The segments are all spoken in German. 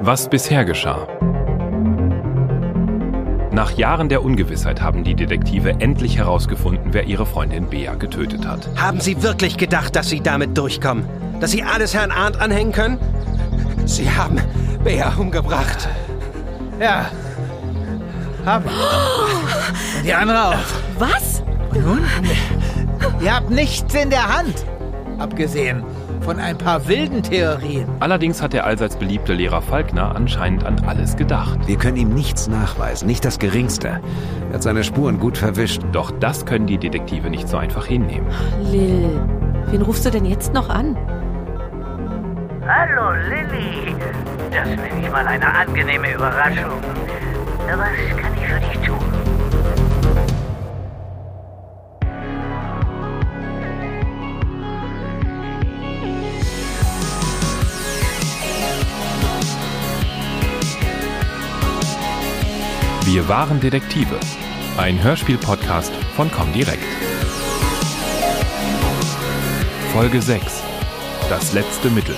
Was bisher geschah. Nach Jahren der Ungewissheit haben die Detektive endlich herausgefunden, wer ihre Freundin Bea getötet hat. Haben Sie wirklich gedacht, dass Sie damit durchkommen? Dass Sie alles Herrn Arndt anhängen können? Sie haben Bea umgebracht. Ja. Haben wir. Und die andere auch. Was? Und nun? Ihr habt nichts in der Hand. Abgesehen von ein paar wilden Theorien. Allerdings hat der allseits beliebte Lehrer Falkner anscheinend an alles gedacht. Wir können ihm nichts nachweisen, nicht das Geringste. Er hat seine Spuren gut verwischt. Doch das können die Detektive nicht so einfach hinnehmen. Lil, wen rufst du denn jetzt noch an? Hallo Lilly, das nenne ich mal eine angenehme Überraschung. Was kann ich für dich tun? Wir waren Detektive. Ein Hörspiel-Podcast von Comdirect. Folge 6. Das letzte Mittel.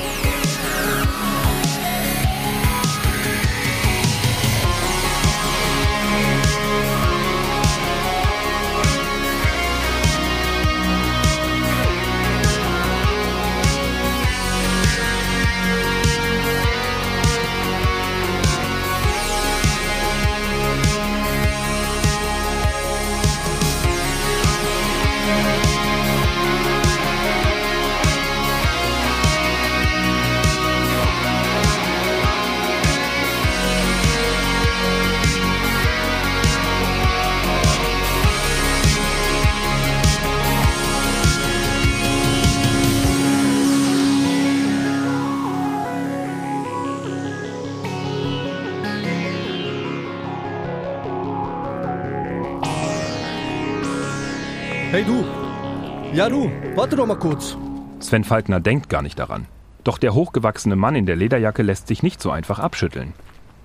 Hey du. Ja du, warte doch mal kurz. Sven Falkner denkt gar nicht daran. Doch der hochgewachsene Mann in der Lederjacke lässt sich nicht so einfach abschütteln.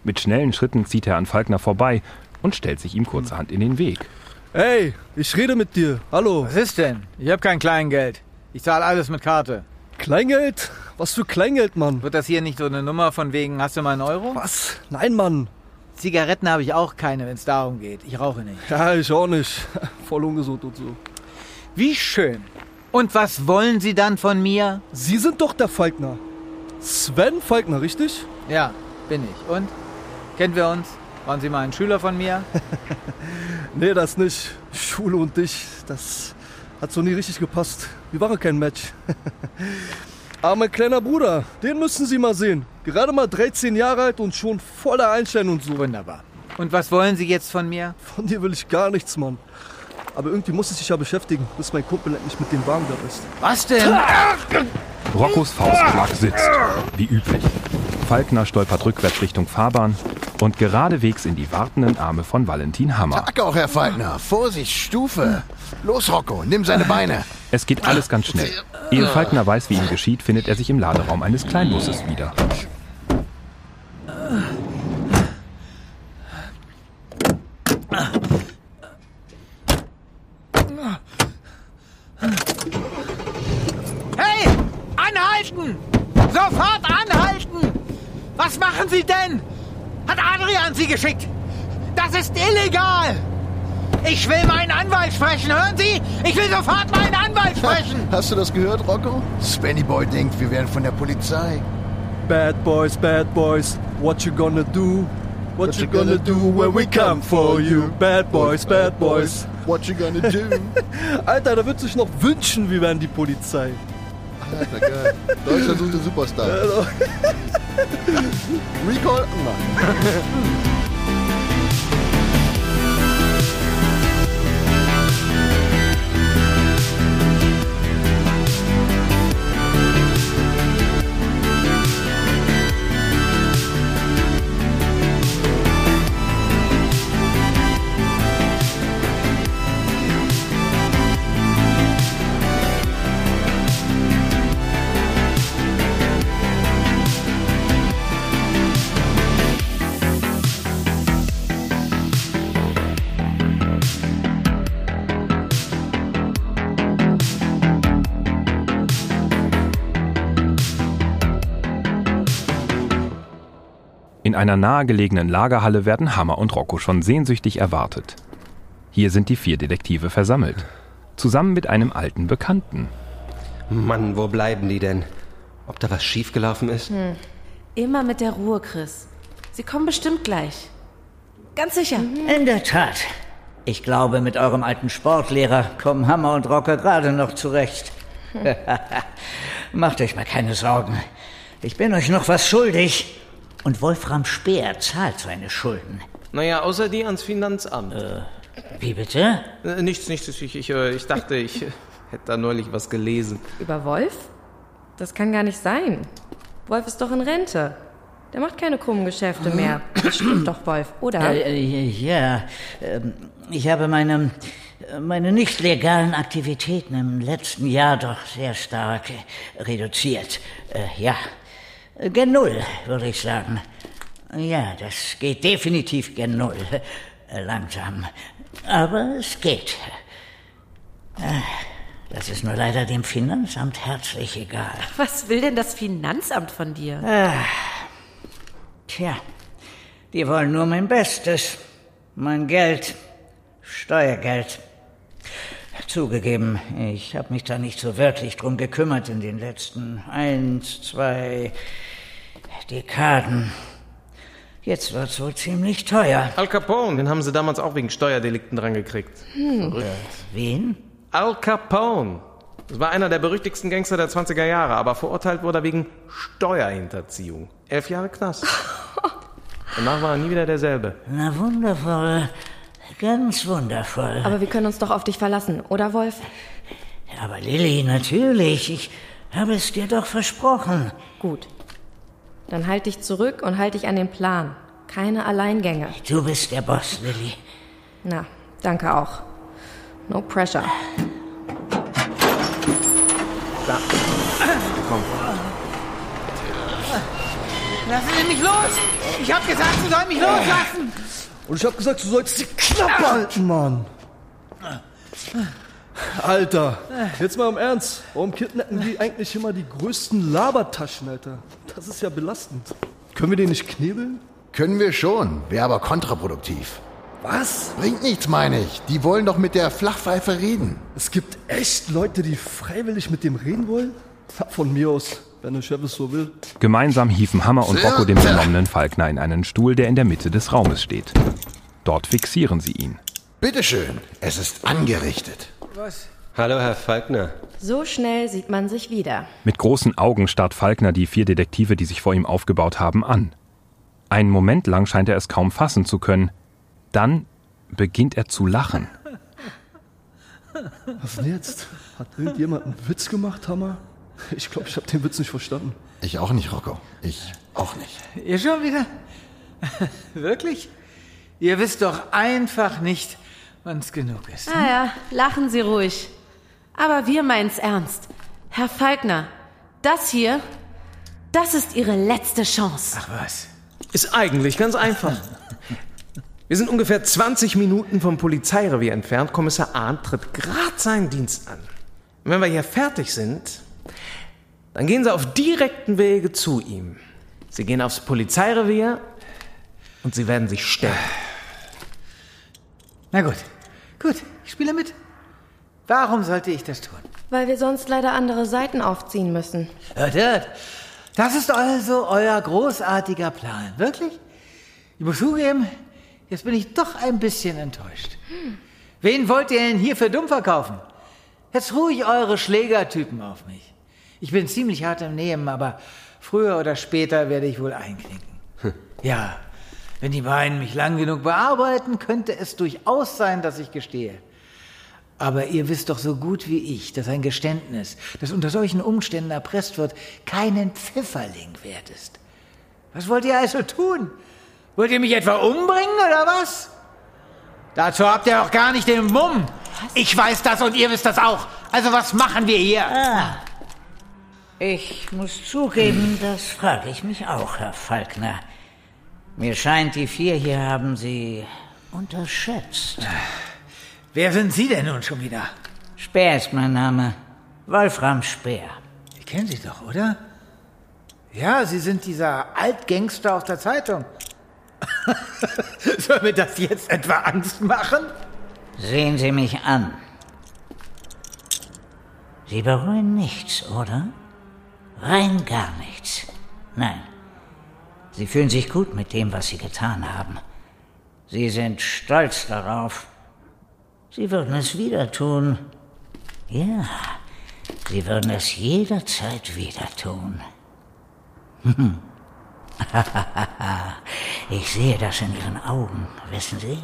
Mit schnellen Schritten zieht er an Falkner vorbei und stellt sich ihm kurzerhand in den Weg. Hey, ich rede mit dir. Hallo. Was ist denn? Ich habe kein Kleingeld. Ich zahle alles mit Karte. Kleingeld? Was für Kleingeld, Mann? Wird das hier nicht so eine Nummer von wegen, hast du mal einen Euro? Was? Nein, Mann. Zigaretten habe ich auch keine, wenn es darum geht. Ich rauche nicht. Ja, ich auch nicht. Voll ungesund und so. Wie schön. Und was wollen Sie dann von mir? Sie sind doch der Falkner. Sven Falkner, richtig? Ja, bin ich. Und? Kennen wir uns? Waren Sie mal ein Schüler von mir? Nee, das nicht. Schule und dich, das hat so nie richtig gepasst. Wir waren kein Match. Aber mein kleiner Bruder, den müssen Sie mal sehen. Gerade mal 13 Jahre alt und schon voller Einstein und so. Wunderbar. Und was wollen Sie jetzt von mir? Von dir will ich gar nichts, Mann. Aber irgendwie muss ich dich ja beschäftigen, bis mein Kumpel endlich mit dem Wagen da ist. Was denn? Roccos Faustschlag sitzt, wie üblich. Falkner stolpert rückwärts Richtung Fahrbahn und geradewegs in die wartenden Arme von Valentin Hammer. Tag auch, Herr Falkner. Vorsicht, Stufe. Los, Rocco, nimm seine Beine. Es geht alles ganz schnell. Ehe Falkner weiß, wie ihm geschieht, findet er sich im Laderaum eines Kleinbusses wieder. Hey! Anhalten! Sofort anhalten! Was machen Sie denn? Hat Adrian Sie geschickt? Das ist illegal! Ich will meinen Anwalt sprechen, hören Sie? Ich will sofort meinen Anwalt sprechen! Hast du das gehört, Rocco? Spenny Boy denkt, wir wären von der Polizei. Bad boys, bad boys, what you gonna do? What, you gonna do when we come for you? Bad boys, bad boys. What you gonna do? Alter, da wird sich noch wünschen, wir wären die Polizei. Alter, geil. Deutschland sucht den Superstar. Recall? Nein. einer nahegelegenen Lagerhalle werden Hammer und Rocco schon sehnsüchtig erwartet. Hier sind die vier Detektive versammelt. Zusammen mit einem alten Bekannten. Mann, wo bleiben die denn? Ob da was schiefgelaufen ist? Immer mit der Ruhe, Chris. Sie kommen bestimmt gleich. Ganz sicher. In der Tat. Ich glaube, mit eurem alten Sportlehrer kommen Hammer und Rocker gerade noch zurecht. Macht euch mal keine Sorgen. Ich bin euch noch was schuldig. Und Wolfram Speer zahlt seine Schulden. Naja, außer die ans Finanzamt. Wie bitte? Äh, nichts, nichts. Ich, ich, äh, ich dachte, ich äh, hätte da neulich was gelesen. Über Wolf? Das kann gar nicht sein. Wolf ist doch in Rente. Der macht keine krummen Geschäfte mehr. Das stimmt doch, Wolf, oder? Äh, äh, ja, ähm, ich habe meine, meine nicht legalen Aktivitäten im letzten Jahr doch sehr stark äh, reduziert. Äh, ja, Äh, gen Null, würde ich sagen. Ja, das geht definitiv gen Null. Äh, Langsam. Aber es geht. Äh, Das ist nur leider dem Finanzamt herzlich egal. Was will denn das Finanzamt von dir? Tja, die wollen nur mein Bestes. Mein Geld. Steuergeld. Zugegeben, ich habe mich da nicht so wirklich drum gekümmert in den letzten eins, zwei Dekaden. Jetzt wird's wohl ziemlich teuer. Al Capone, den haben sie damals auch wegen Steuerdelikten dran gekriegt. Wen? Al Capone. Das war einer der berüchtigsten Gangster der 20er Jahre, aber verurteilt wurde er wegen Steuerhinterziehung. Elf Jahre Knast. Danach war er nie wieder derselbe. Na wundervoll. Ganz wundervoll. Aber wir können uns doch auf dich verlassen, oder Wolf? Aber Lilly, natürlich. Ich habe es dir doch versprochen. Gut. Dann halt dich zurück und halt dich an den Plan. Keine Alleingänge. Du bist der Boss, Lilly. Na, danke auch. No pressure. Lassen Sie mich los! Ich hab gesagt, Sie sollen mich loslassen! Und ich hab gesagt, du sollst die Klappe halten, Mann. Alter, jetzt mal im Ernst. Warum kidnappen die eigentlich immer die größten Labertaschen, Alter? Das ist ja belastend. Können wir den nicht knebeln? Können wir schon, wäre aber kontraproduktiv. Was? Bringt nichts, meine ich. Die wollen doch mit der Flachpfeife reden. Es gibt echt Leute, die freiwillig mit dem reden wollen? Von mir aus, wenn der Chef es so will. Gemeinsam hieven Hammer und Rocco den benommenen Falkner in einen Stuhl, der in der Mitte des Raumes steht. Dort fixieren sie ihn. Bitteschön, es ist angerichtet. Hallo, Herr Falkner. So schnell sieht man sich wieder. Mit großen Augen starrt Falkner die vier Detektive, die sich vor ihm aufgebaut haben, an. Einen Moment lang scheint er es kaum fassen zu können. Dann beginnt er zu lachen. Was denn jetzt? Hat irgendjemand einen Witz gemacht, Hammer? Ich glaube, ich habe den Witz nicht verstanden. Ich auch nicht, Rocco. Ich auch nicht. Ihr schon wieder? Wirklich? Ihr wisst doch einfach nicht, wann's genug ist. Ah ja, lachen Sie ruhig. Aber wir meinen's ernst. Herr Falkner, das hier, das ist Ihre letzte Chance. Ach was. Ist eigentlich ganz einfach. Wir sind ungefähr 20 Minuten vom Polizeirevier entfernt. Kommissar Arndt tritt gerade seinen Dienst an. Und wenn wir hier fertig sind, dann gehen Sie auf direkten Wege zu ihm. Sie gehen aufs Polizeirevier und Sie werden sich stellen. Na gut. Gut, ich spiele mit. Warum sollte ich das tun? Weil wir sonst leider andere Seiten aufziehen müssen. Hört, hört. Das ist also euer großartiger Plan. Wirklich? Ich muss zugeben, jetzt bin ich doch ein bisschen enttäuscht. Wen wollt ihr denn hier für dumm verkaufen? Jetzt ruhig eure Schlägertypen auf mich. Ich bin ziemlich hart im Nehmen, aber früher oder später werde ich wohl einknicken. Ja, wenn die beiden mich lang genug bearbeiten, könnte es durchaus sein, dass ich gestehe. Aber ihr wisst doch so gut wie ich, dass ein Geständnis, das unter solchen Umständen erpresst wird, keinen Pfifferling wert ist. Was wollt ihr also tun? Wollt ihr mich etwa umbringen oder was? Dazu habt ihr doch gar nicht den Mumm. Ich weiß das und ihr wisst das auch. Also was machen wir hier? Ah, ich muss zugeben, das frage ich mich auch, Herr Falkner. Mir scheint, die vier hier haben Sie unterschätzt. Wer sind Sie denn nun schon wieder? Speer ist mein Name. Wolfram Speer. Ich kenne Sie doch, oder? Ja, Sie sind dieser Altgangster aus der Zeitung. Soll mir das jetzt etwa Angst machen? Sehen Sie mich an. Sie bereuen nichts, oder? Rein gar nichts. Nein. Sie fühlen sich gut mit dem, was Sie getan haben. Sie sind stolz darauf. Sie würden es wieder tun. Ja, Sie würden es jederzeit wieder tun. ich sehe das in Ihren Augen, wissen Sie?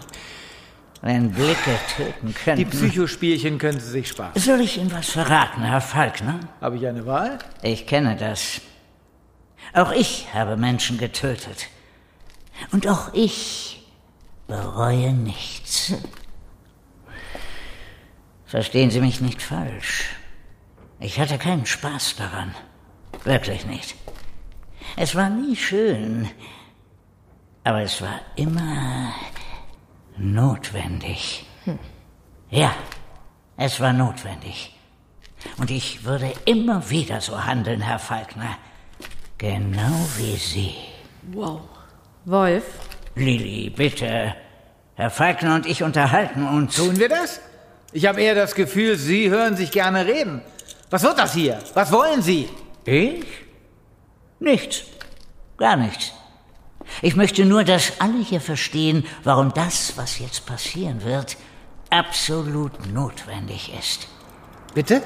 Wenn Blicke töten könnten. Die Psychospielchen können Sie sich sparen. Soll ich Ihnen was verraten, Herr Falkner? Habe ich eine Wahl? Ich kenne das. Auch ich habe Menschen getötet. Und auch ich bereue nichts. Verstehen Sie mich nicht falsch. Ich hatte keinen Spaß daran. Wirklich nicht. Es war nie schön, aber es war immer notwendig. Ja, es war notwendig. Und ich würde immer wieder so handeln, Herr Falkner. Genau wie Sie. Wow. Wolf? Lilly, bitte. Herr Falkner und ich unterhalten uns. Tun wir das? Ich habe eher das Gefühl, Sie hören sich gerne reden. Was wird das hier? Was wollen Sie? Ich? Nichts. Gar nichts. Ich möchte nur, dass alle hier verstehen, warum das, was jetzt passieren wird, absolut notwendig ist. Bitte?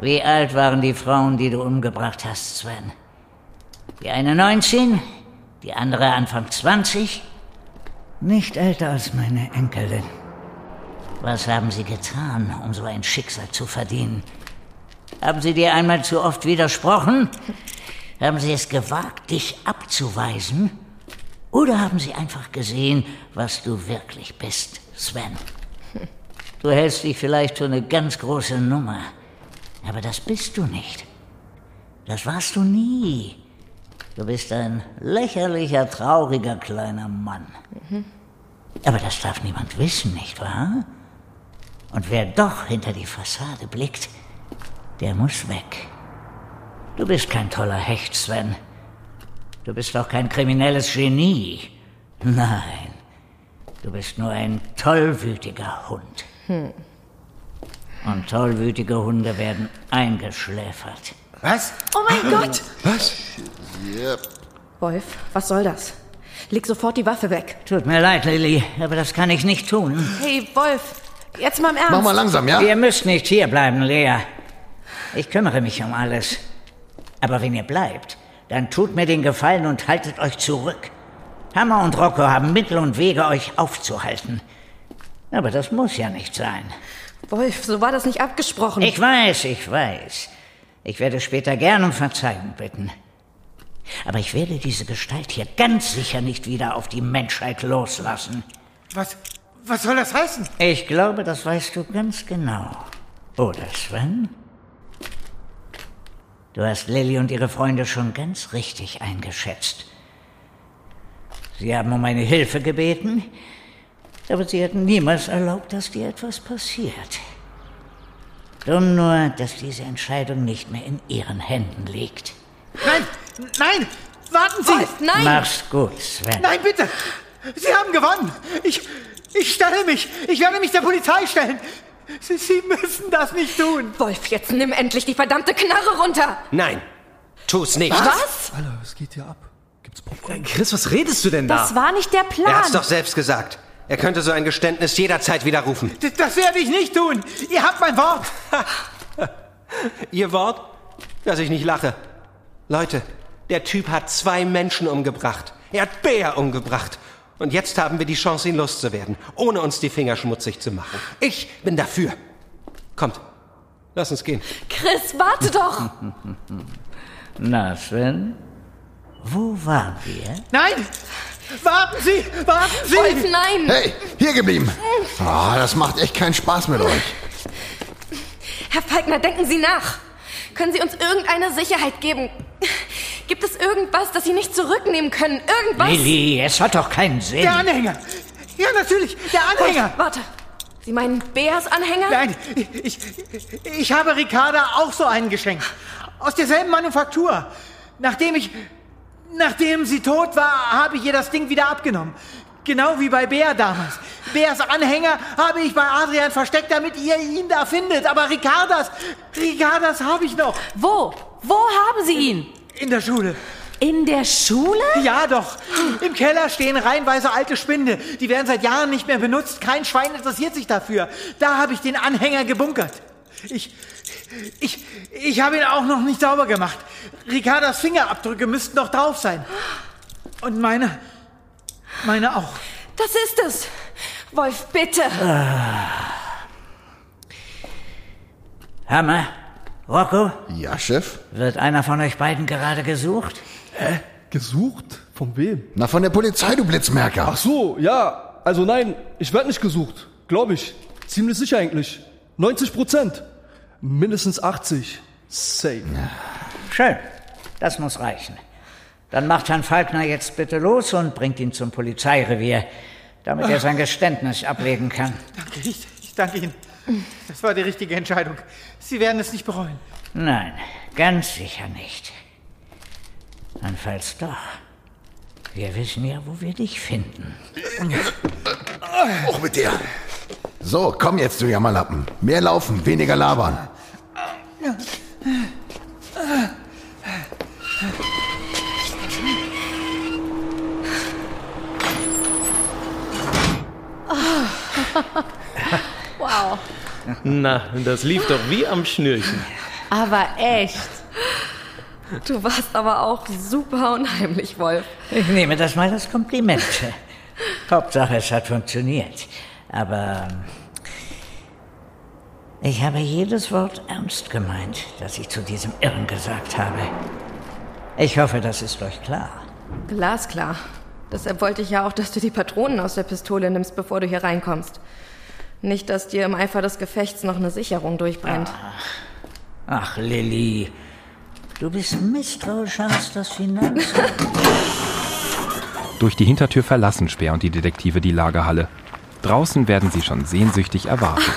Wie alt waren die Frauen, die du umgebracht hast, Sven? Die eine 19, die andere Anfang 20? Nicht älter als meine Enkelin. Was haben sie getan, um so ein Schicksal zu verdienen? Haben sie dir einmal zu oft widersprochen? Haben sie es gewagt, dich abzuweisen? Oder haben sie einfach gesehen, was du wirklich bist, Sven? Du hältst dich vielleicht für eine ganz große Nummer, aber das bist du nicht. Das warst du nie. Du bist ein lächerlicher, trauriger kleiner Mann. Aber das darf niemand wissen, nicht wahr? Und wer doch hinter die Fassade blickt, der muss weg. Du bist kein toller Hecht, Sven. Du bist auch kein kriminelles Genie. Nein, du bist nur ein tollwütiger Hund. Hm. Und tollwütige Hunde werden eingeschläfert. Was? Oh mein Gott! Was? Yep. Wolf, was soll das? Leg sofort die Waffe weg. Tut mir leid, Lilly, aber das kann ich nicht tun. Hey, Wolf, jetzt mal im Ernst. Mach mal langsam, ja? Ihr müsst nicht hierbleiben, Lea. Ich kümmere mich um alles. Aber wenn ihr bleibt, dann tut mir den Gefallen und haltet euch zurück. Hammer und Rocco haben Mittel und Wege, euch aufzuhalten. Aber das muss ja nicht sein. Wolf, so war das nicht abgesprochen. Ich weiß, ich weiß. Ich werde später gern um Verzeihung bitten. Aber ich werde diese Gestalt hier ganz sicher nicht wieder auf die Menschheit loslassen. Was, was soll das heißen? Ich glaube, das weißt du ganz genau. Oder, Sven? Du hast Lilly und ihre Freunde schon ganz richtig eingeschätzt. Sie haben um meine Hilfe gebeten, aber sie hätten niemals erlaubt, dass dir etwas passiert. Dumm nur, dass diese Entscheidung nicht mehr in ihren Händen liegt. Nein, nein, warten Sie! Wolf, nein! Mach's gut, Sven. Nein, bitte! Sie haben gewonnen! Ich, ich stelle mich! Ich werde mich der Polizei stellen! Sie, Sie müssen das nicht tun! Wolf, jetzt nimm endlich die verdammte Knarre runter! Nein, tu's nicht. Was? Alter, was geht hier ab? Gibt's Popcorn? Chris, was redest du denn da? Das war nicht der Plan. Er hat's doch selbst gesagt. Er könnte so ein Geständnis jederzeit widerrufen. D das werde ich nicht tun! Ihr habt mein Wort! Ihr Wort? Dass ich nicht lache. Leute, der Typ hat zwei Menschen umgebracht. Er hat Bär umgebracht. Und jetzt haben wir die Chance, ihn loszuwerden, ohne uns die Finger schmutzig zu machen. Ich bin dafür. Kommt, lass uns gehen. Chris, warte doch! Na, Sven? Wo waren wir? Nein! Warten Sie! Warten Sie! Wolf, nein! Hey, hier geblieben. Oh, das macht echt keinen Spaß mit euch. Herr Falkner, denken Sie nach. Können Sie uns irgendeine Sicherheit geben? Gibt es irgendwas, das Sie nicht zurücknehmen können? Irgendwas? Lilly, es hat doch keinen Sinn. Der Anhänger! Ja, natürlich, der Anhänger! Wolf, warte. Sie meinen Bears Anhänger? Nein, ich, ich habe Ricarda auch so einen geschenkt. Aus derselben Manufaktur. nachdem ich, nachdem sie tot war, habe ich ihr das Ding wieder abgenommen. Genau wie bei Bär damals. Bärs Anhänger habe ich bei Adrian versteckt, damit ihr ihn da findet. Aber Ricardas, Ricardas habe ich noch. Wo? Wo haben Sie ihn? In der Schule. In der Schule? Ja, doch. Im Keller stehen reihenweise alte Spinde. Die werden seit Jahren nicht mehr benutzt. Kein Schwein interessiert sich dafür. Da habe ich den Anhänger gebunkert. Ich, ich, ich habe ihn auch noch nicht sauber gemacht. Ricardas Fingerabdrücke müssten noch drauf sein. Und meine, meine auch. Das ist es. Wolf, bitte. Hammer, Rocco, Ja, Chef? wird einer von euch beiden gerade gesucht? Hä? Gesucht? Von wem? Na, von der Polizei, du Blitzmerker. Ach so, ja. Also nein, ich werde nicht gesucht. Glaube ich. Ziemlich sicher eigentlich. 90 Prozent. Mindestens 80. Safe. Schön, das muss reichen. Dann macht Herrn Falkner jetzt bitte los und bringt ihn zum Polizeirevier, damit er sein Geständnis ablegen kann. Danke, ich, ich danke Ihnen. Das war die richtige Entscheidung. Sie werden es nicht bereuen. Nein, ganz sicher nicht. Und falls doch, wir wissen ja, wo wir dich finden. Hoch mit dir. So, komm jetzt, du Jammerlappen. Mehr laufen, weniger labern. Na, das lief doch wie am Schnürchen. Aber echt. Du warst aber auch super unheimlich, Wolf. Ich nehme das mal als Kompliment. Hauptsache, es hat funktioniert. Aber ähm, ich habe jedes Wort ernst gemeint, das ich zu diesem Irren gesagt habe. Ich hoffe, das ist euch klar. Glasklar. Deshalb wollte ich ja auch, dass du die Patronen aus der Pistole nimmst, bevor du hier reinkommst. Nicht, dass dir im Eifer des Gefechts noch eine Sicherung durchbrennt. Ach, Lilly, du bist misstrauischer als das Finanzamt. Durch die Hintertür verlassen Speer und die Detektive die Lagerhalle. Draußen werden sie schon sehnsüchtig erwartet.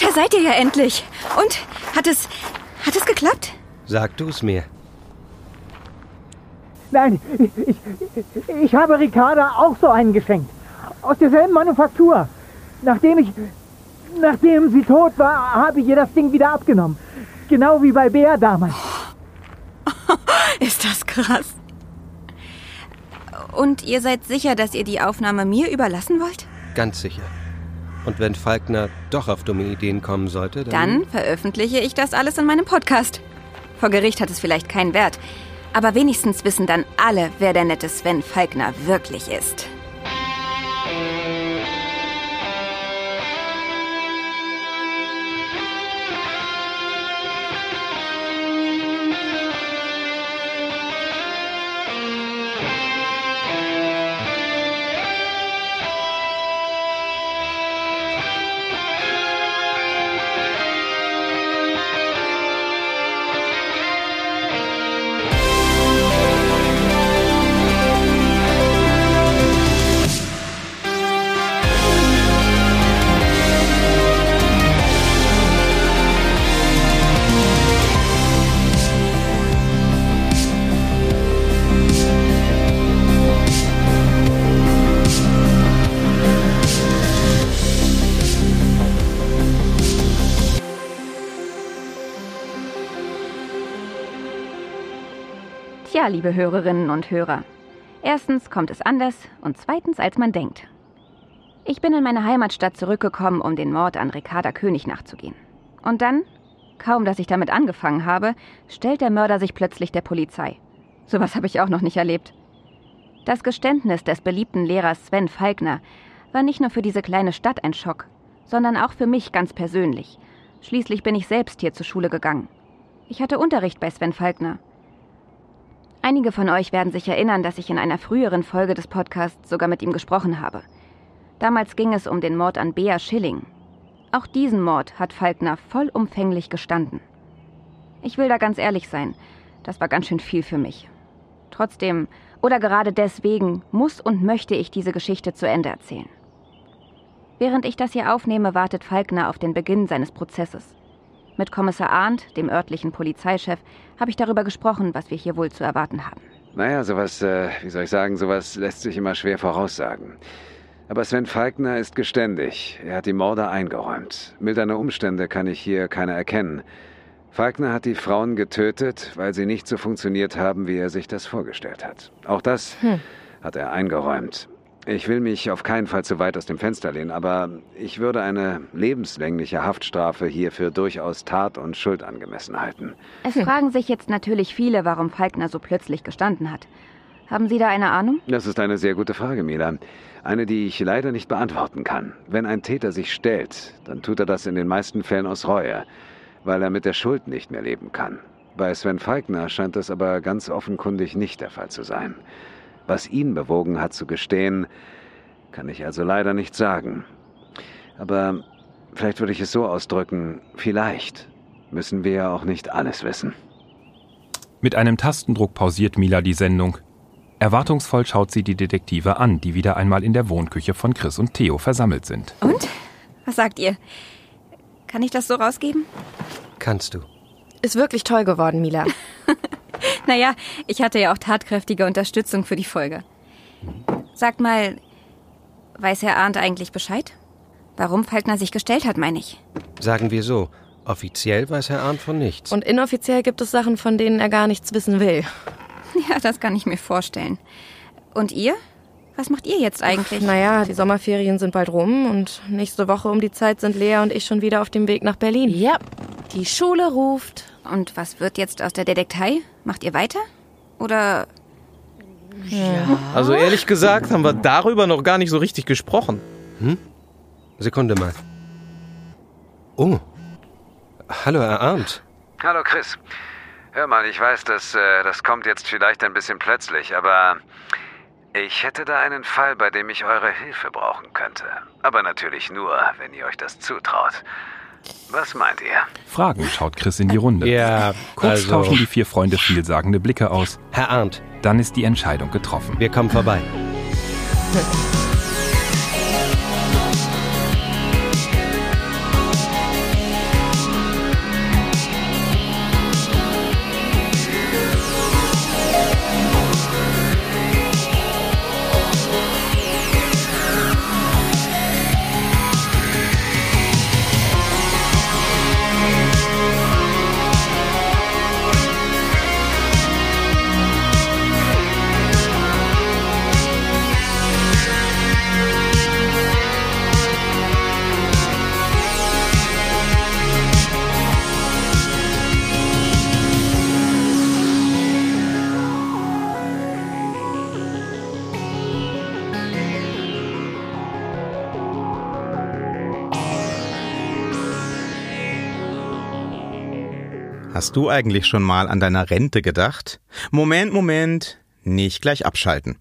Da seid ihr ja endlich. Und? Hat es. Hat es geklappt? Sag du's mir. Nein, ich, ich, ich habe Ricarda auch so einen geschenkt. Aus derselben Manufaktur. Nachdem ich. Nachdem sie tot war, habe ich ihr das Ding wieder abgenommen. Genau wie bei Bär damals. Ist das krass. Und ihr seid sicher, dass ihr die Aufnahme mir überlassen wollt? Ganz sicher. Und wenn Falkner doch auf dumme Ideen kommen sollte, dann. Dann veröffentliche ich das alles in meinem Podcast. Vor Gericht hat es vielleicht keinen Wert. Aber wenigstens wissen dann alle, wer der nette Sven Falkner wirklich ist. Liebe Hörerinnen und Hörer. Erstens kommt es anders und zweitens, als man denkt. Ich bin in meine Heimatstadt zurückgekommen, um den Mord an Ricarda König nachzugehen. Und dann, kaum dass ich damit angefangen habe, stellt der Mörder sich plötzlich der Polizei. Sowas habe ich auch noch nicht erlebt. Das Geständnis des beliebten Lehrers Sven Falkner war nicht nur für diese kleine Stadt ein Schock, sondern auch für mich ganz persönlich. Schließlich bin ich selbst hier zur Schule gegangen. Ich hatte Unterricht bei Sven Falkner. Einige von euch werden sich erinnern, dass ich in einer früheren Folge des Podcasts sogar mit ihm gesprochen habe. Damals ging es um den Mord an Bea Schilling. Auch diesen Mord hat Falkner vollumfänglich gestanden. Ich will da ganz ehrlich sein, das war ganz schön viel für mich. Trotzdem, oder gerade deswegen, muss und möchte ich diese Geschichte zu Ende erzählen. Während ich das hier aufnehme, wartet Falkner auf den Beginn seines Prozesses. Mit Kommissar Arndt, dem örtlichen Polizeichef, habe ich darüber gesprochen, was wir hier wohl zu erwarten haben. Naja, sowas, äh, wie soll ich sagen, sowas lässt sich immer schwer voraussagen. Aber Sven Falkner ist geständig. Er hat die Morde eingeräumt. Mildernde Umstände kann ich hier keine erkennen. Falkner hat die Frauen getötet, weil sie nicht so funktioniert haben, wie er sich das vorgestellt hat. Auch das hm. hat er eingeräumt. Ich will mich auf keinen Fall zu weit aus dem Fenster lehnen, aber ich würde eine lebenslängliche Haftstrafe hierfür durchaus Tat und Schuld angemessen halten. Es hm. fragen sich jetzt natürlich viele, warum Falkner so plötzlich gestanden hat. Haben Sie da eine Ahnung? Das ist eine sehr gute Frage, Mila. Eine, die ich leider nicht beantworten kann. Wenn ein Täter sich stellt, dann tut er das in den meisten Fällen aus Reue, weil er mit der Schuld nicht mehr leben kann. Bei Sven Falkner scheint das aber ganz offenkundig nicht der Fall zu sein. Was ihn bewogen hat zu gestehen, kann ich also leider nicht sagen. Aber vielleicht würde ich es so ausdrücken, vielleicht müssen wir ja auch nicht alles wissen. Mit einem Tastendruck pausiert Mila die Sendung. Erwartungsvoll schaut sie die Detektive an, die wieder einmal in der Wohnküche von Chris und Theo versammelt sind. Und? Was sagt ihr? Kann ich das so rausgeben? Kannst du. Ist wirklich toll geworden, Mila. naja, ich hatte ja auch tatkräftige Unterstützung für die Folge. Sagt mal, weiß Herr Arndt eigentlich Bescheid? Warum Falkner sich gestellt hat, meine ich. Sagen wir so. Offiziell weiß Herr Arndt von nichts. Und inoffiziell gibt es Sachen, von denen er gar nichts wissen will. Ja, das kann ich mir vorstellen. Und ihr? Was macht ihr jetzt eigentlich? Naja, die Sommerferien sind bald rum und nächste Woche um die Zeit sind Lea und ich schon wieder auf dem Weg nach Berlin. Ja, die Schule ruft. Und was wird jetzt aus der Detektei? Macht ihr weiter? Oder. Ja. Also ehrlich gesagt haben wir darüber noch gar nicht so richtig gesprochen. Hm? Sekunde mal. Oh. Hallo, Herr Arndt. Hallo, Chris. Hör mal, ich weiß, dass, äh, das kommt jetzt vielleicht ein bisschen plötzlich, aber ich hätte da einen Fall, bei dem ich eure Hilfe brauchen könnte. Aber natürlich nur, wenn ihr euch das zutraut. Was meint ihr? Fragen schaut Chris in die Runde. Ja, Kurz also tauschen die vier Freunde vielsagende Blicke aus. Herr Arndt. Dann ist die Entscheidung getroffen. Wir kommen vorbei. Hast du eigentlich schon mal an deiner Rente gedacht? Moment, Moment, nicht gleich abschalten.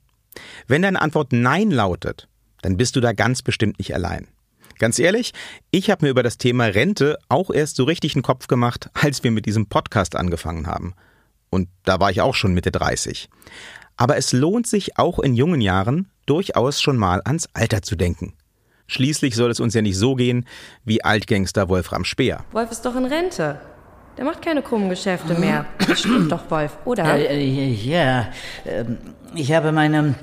Wenn deine Antwort Nein lautet, dann bist du da ganz bestimmt nicht allein. Ganz ehrlich, ich habe mir über das Thema Rente auch erst so richtig einen Kopf gemacht, als wir mit diesem Podcast angefangen haben. Und da war ich auch schon Mitte 30. Aber es lohnt sich auch in jungen Jahren durchaus schon mal ans Alter zu denken. Schließlich soll es uns ja nicht so gehen wie Altgangster Wolfram Speer. Wolf ist doch in Rente. Der macht keine krummen Geschäfte mehr. Das stimmt doch, Wolf, oder? Äh, ja, ähm, ich habe meine,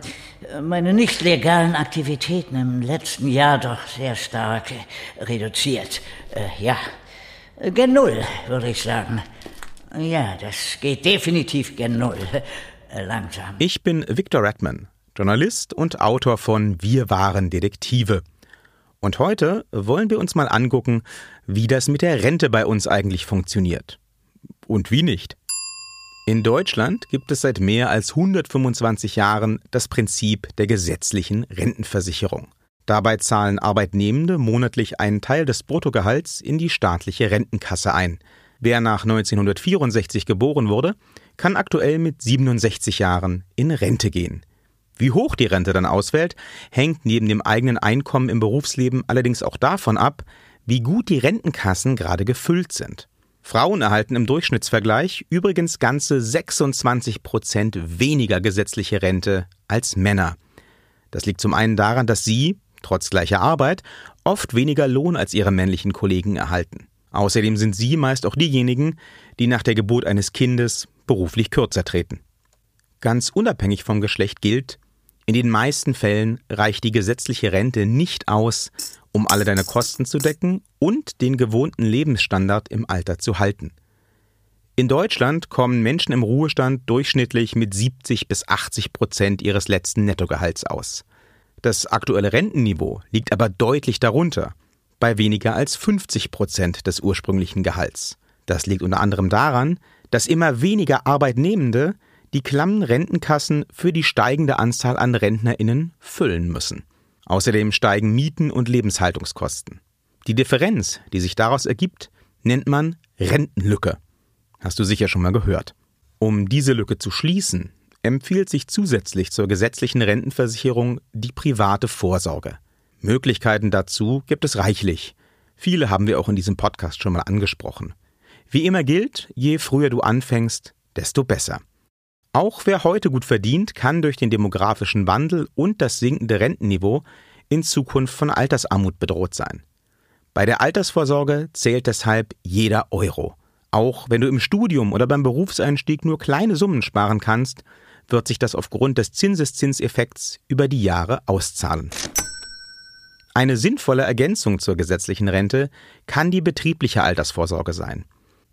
meine nicht legalen Aktivitäten im letzten Jahr doch sehr stark reduziert. Äh, ja, gen Null, würde ich sagen. Ja, das geht definitiv gen Null. Äh, langsam. Ich bin Victor Redman, Journalist und Autor von Wir waren Detektive. Und heute wollen wir uns mal angucken, wie das mit der Rente bei uns eigentlich funktioniert. Und wie nicht. In Deutschland gibt es seit mehr als 125 Jahren das Prinzip der gesetzlichen Rentenversicherung. Dabei zahlen Arbeitnehmende monatlich einen Teil des Bruttogehalts in die staatliche Rentenkasse ein. Wer nach 1964 geboren wurde, kann aktuell mit 67 Jahren in Rente gehen. Wie hoch die Rente dann ausfällt, hängt neben dem eigenen Einkommen im Berufsleben allerdings auch davon ab, wie gut die Rentenkassen gerade gefüllt sind. Frauen erhalten im Durchschnittsvergleich übrigens ganze 26 Prozent weniger gesetzliche Rente als Männer. Das liegt zum einen daran, dass sie, trotz gleicher Arbeit, oft weniger Lohn als ihre männlichen Kollegen erhalten. Außerdem sind sie meist auch diejenigen, die nach der Geburt eines Kindes beruflich kürzer treten. Ganz unabhängig vom Geschlecht gilt, in den meisten Fällen reicht die gesetzliche Rente nicht aus, um alle deine Kosten zu decken und den gewohnten Lebensstandard im Alter zu halten. In Deutschland kommen Menschen im Ruhestand durchschnittlich mit 70 bis 80 Prozent ihres letzten Nettogehalts aus. Das aktuelle Rentenniveau liegt aber deutlich darunter, bei weniger als 50 Prozent des ursprünglichen Gehalts. Das liegt unter anderem daran, dass immer weniger Arbeitnehmende die klammen Rentenkassen für die steigende Anzahl an RentnerInnen füllen müssen. Außerdem steigen Mieten und Lebenshaltungskosten. Die Differenz, die sich daraus ergibt, nennt man Rentenlücke. Hast du sicher schon mal gehört. Um diese Lücke zu schließen, empfiehlt sich zusätzlich zur gesetzlichen Rentenversicherung die private Vorsorge. Möglichkeiten dazu gibt es reichlich. Viele haben wir auch in diesem Podcast schon mal angesprochen. Wie immer gilt, je früher du anfängst, desto besser. Auch wer heute gut verdient, kann durch den demografischen Wandel und das sinkende Rentenniveau in Zukunft von Altersarmut bedroht sein. Bei der Altersvorsorge zählt deshalb jeder Euro. Auch wenn du im Studium oder beim Berufseinstieg nur kleine Summen sparen kannst, wird sich das aufgrund des Zinseszinseffekts über die Jahre auszahlen. Eine sinnvolle Ergänzung zur gesetzlichen Rente kann die betriebliche Altersvorsorge sein.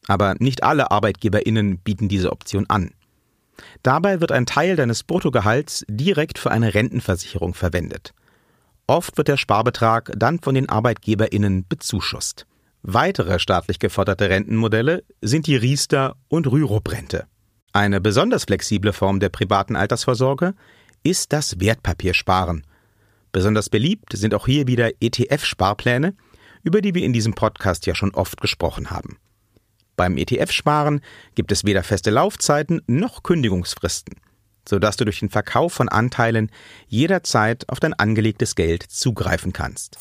Aber nicht alle Arbeitgeberinnen bieten diese Option an. Dabei wird ein Teil deines Bruttogehalts direkt für eine Rentenversicherung verwendet. Oft wird der Sparbetrag dann von den Arbeitgeberinnen bezuschusst. Weitere staatlich geförderte Rentenmodelle sind die Riester- und Rürup-Rente. Eine besonders flexible Form der privaten Altersvorsorge ist das Wertpapiersparen. Besonders beliebt sind auch hier wieder ETF-Sparpläne, über die wir in diesem Podcast ja schon oft gesprochen haben. Beim ETF-Sparen gibt es weder feste Laufzeiten noch Kündigungsfristen, sodass du durch den Verkauf von Anteilen jederzeit auf dein angelegtes Geld zugreifen kannst.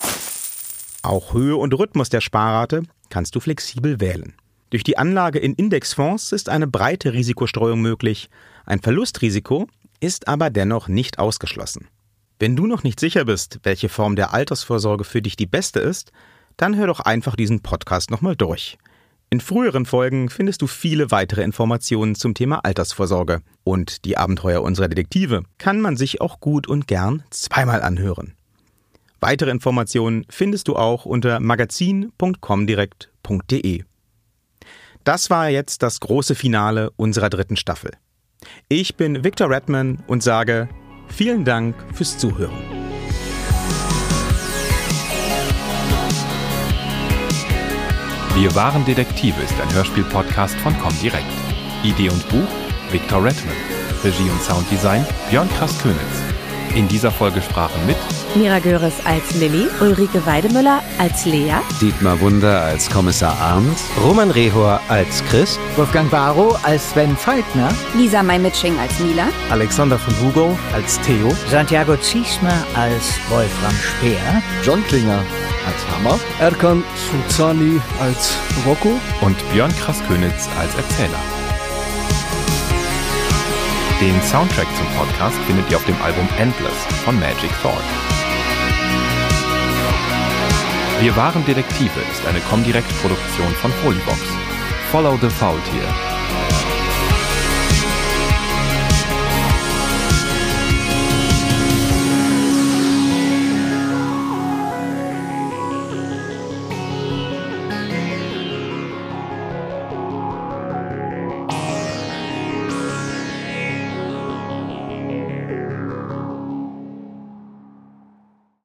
Auch Höhe und Rhythmus der Sparrate kannst du flexibel wählen. Durch die Anlage in Indexfonds ist eine breite Risikostreuung möglich, ein Verlustrisiko ist aber dennoch nicht ausgeschlossen. Wenn du noch nicht sicher bist, welche Form der Altersvorsorge für dich die beste ist, dann hör doch einfach diesen Podcast nochmal durch. In früheren Folgen findest du viele weitere Informationen zum Thema Altersvorsorge. Und die Abenteuer unserer Detektive kann man sich auch gut und gern zweimal anhören. Weitere Informationen findest du auch unter magazin.comdirekt.de. Das war jetzt das große Finale unserer dritten Staffel. Ich bin Victor Redman und sage vielen Dank fürs Zuhören. Wir waren Detektive ist ein Hörspiel-Podcast von Comdirect. Idee und Buch Victor Redman. Regie und Sounddesign Björn Krass-Könitz. In dieser Folge sprachen mit Mira Göres als Lilly, Ulrike Weidemüller als Lea, Dietmar Wunder als Kommissar Arndt, Roman Rehor als Chris, Wolfgang Barrow als Sven Falkner, Lisa Maimitsching als Mila, Alexander von Hugo als Theo, Santiago Ziesmer als Wolfram Speer, John Klinger als Hammer, Erkan Sulzani als Rocco und Björn Krass-Könitz als Erzähler. Den Soundtrack zum Podcast findet ihr auf dem Album Endless von Magic Thought. Wir waren Detektive ist eine Comdirect-Produktion von Holybox. Follow the Faultier.